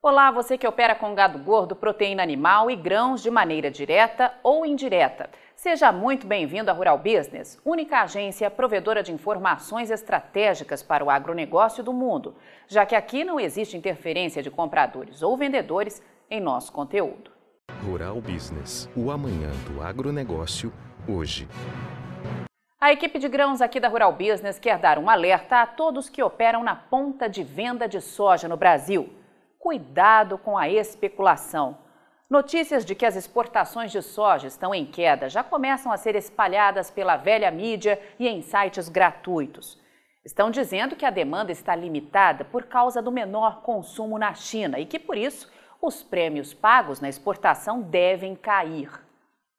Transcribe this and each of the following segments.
Olá, você que opera com gado gordo, proteína animal e grãos de maneira direta ou indireta. Seja muito bem-vindo à Rural Business, única agência provedora de informações estratégicas para o agronegócio do mundo, já que aqui não existe interferência de compradores ou vendedores em nosso conteúdo. Rural Business, o amanhã do agronegócio, hoje. A equipe de grãos aqui da Rural Business quer dar um alerta a todos que operam na ponta de venda de soja no Brasil. Cuidado com a especulação. Notícias de que as exportações de soja estão em queda já começam a ser espalhadas pela velha mídia e em sites gratuitos. Estão dizendo que a demanda está limitada por causa do menor consumo na China e que, por isso, os prêmios pagos na exportação devem cair.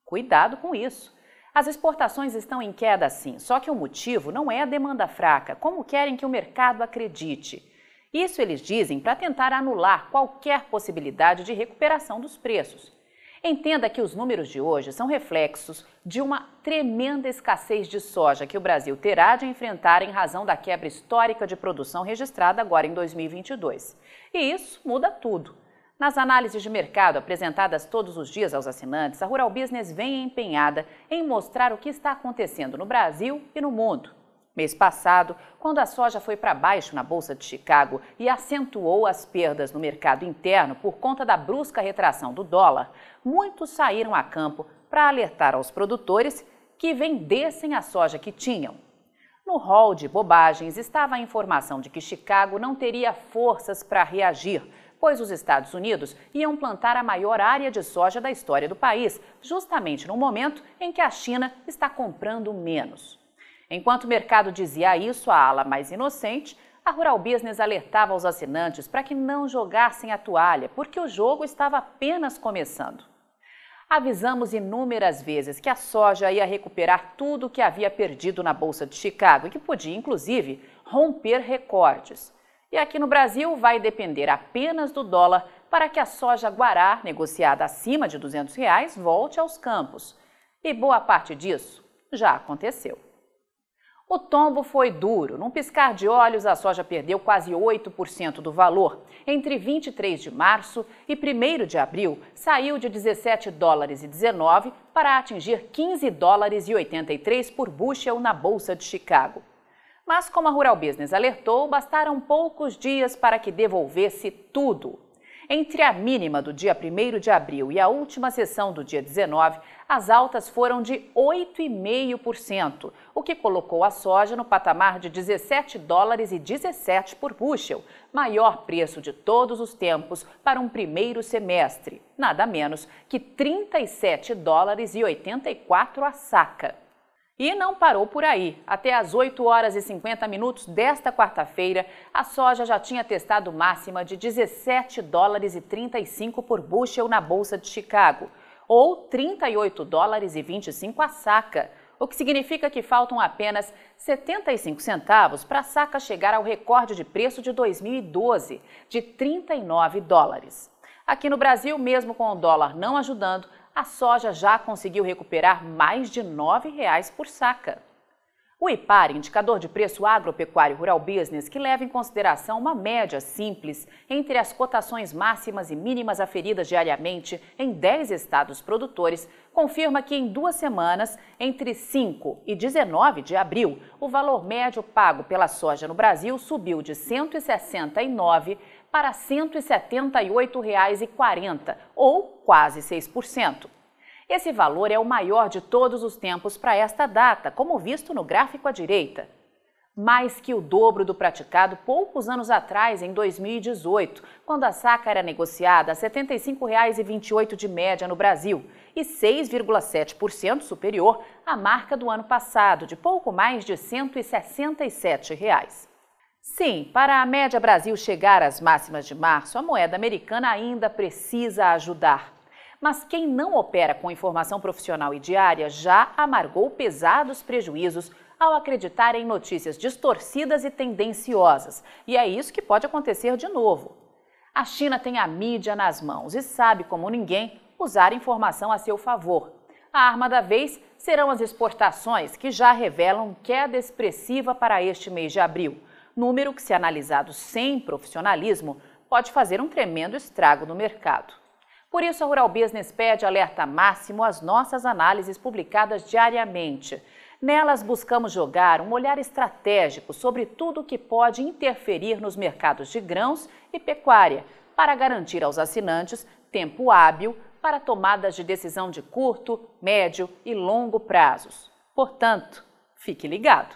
Cuidado com isso. As exportações estão em queda sim, só que o motivo não é a demanda fraca, como querem que o mercado acredite. Isso eles dizem para tentar anular qualquer possibilidade de recuperação dos preços. Entenda que os números de hoje são reflexos de uma tremenda escassez de soja que o Brasil terá de enfrentar em razão da quebra histórica de produção registrada agora em 2022. E isso muda tudo. Nas análises de mercado apresentadas todos os dias aos assinantes, a Rural Business vem empenhada em mostrar o que está acontecendo no Brasil e no mundo. Mês passado, quando a soja foi para baixo na Bolsa de Chicago e acentuou as perdas no mercado interno por conta da brusca retração do dólar, muitos saíram a campo para alertar aos produtores que vendessem a soja que tinham. No rol de bobagens estava a informação de que Chicago não teria forças para reagir, pois os Estados Unidos iam plantar a maior área de soja da história do país, justamente no momento em que a China está comprando menos. Enquanto o mercado dizia isso, a ala mais inocente, a Rural Business alertava os assinantes para que não jogassem a toalha, porque o jogo estava apenas começando. Avisamos inúmeras vezes que a soja ia recuperar tudo o que havia perdido na Bolsa de Chicago e que podia, inclusive, romper recordes. E aqui no Brasil vai depender apenas do dólar para que a soja guará, negociada acima de 200 reais, volte aos campos. E boa parte disso já aconteceu. O tombo foi duro. Num piscar de olhos, a soja perdeu quase 8% do valor. Entre 23 de março e 1 de abril, saiu de 17 dólares e 19 para atingir 15 dólares e 83 por bushel na Bolsa de Chicago. Mas, como a Rural Business alertou, bastaram poucos dias para que devolvesse tudo. Entre a mínima do dia 1 de abril e a última sessão do dia 19, as altas foram de 8,5%, o que colocou a soja no patamar de 17 dólares e 17 por bushel, maior preço de todos os tempos para um primeiro semestre, nada menos que 37 dólares e 84 a saca. E não parou por aí. Até às 8 horas e 50 minutos desta quarta-feira, a soja já tinha testado máxima de 17 dólares e 35 por bushel na Bolsa de Chicago, ou 38 dólares e 25 a saca, o que significa que faltam apenas 75 centavos para a saca chegar ao recorde de preço de 2012, de 39 dólares. Aqui no Brasil, mesmo com o dólar não ajudando, a soja já conseguiu recuperar mais de R$ 9,00 por saca. O IPAR, indicador de preço agropecuário rural business, que leva em consideração uma média simples entre as cotações máximas e mínimas aferidas diariamente em 10 estados produtores, confirma que em duas semanas, entre 5 e 19 de abril, o valor médio pago pela soja no Brasil subiu de R$ 169 para R$ 178,40, ou quase 6%. Esse valor é o maior de todos os tempos para esta data, como visto no gráfico à direita. Mais que o dobro do praticado poucos anos atrás, em 2018, quando a saca era negociada a R$ 75,28 de média no Brasil e 6,7% superior à marca do ano passado, de pouco mais de 167 reais. Sim, para a média Brasil chegar às máximas de março, a moeda americana ainda precisa ajudar. Mas quem não opera com informação profissional e diária já amargou pesados prejuízos ao acreditar em notícias distorcidas e tendenciosas. E é isso que pode acontecer de novo. A China tem a mídia nas mãos e sabe, como ninguém, usar informação a seu favor. A arma da vez serão as exportações, que já revelam queda expressiva para este mês de abril. Número que, se analisado sem profissionalismo, pode fazer um tremendo estrago no mercado. Por isso, a Rural Business pede alerta máximo às nossas análises publicadas diariamente. Nelas, buscamos jogar um olhar estratégico sobre tudo o que pode interferir nos mercados de grãos e pecuária, para garantir aos assinantes tempo hábil para tomadas de decisão de curto, médio e longo prazos. Portanto, fique ligado.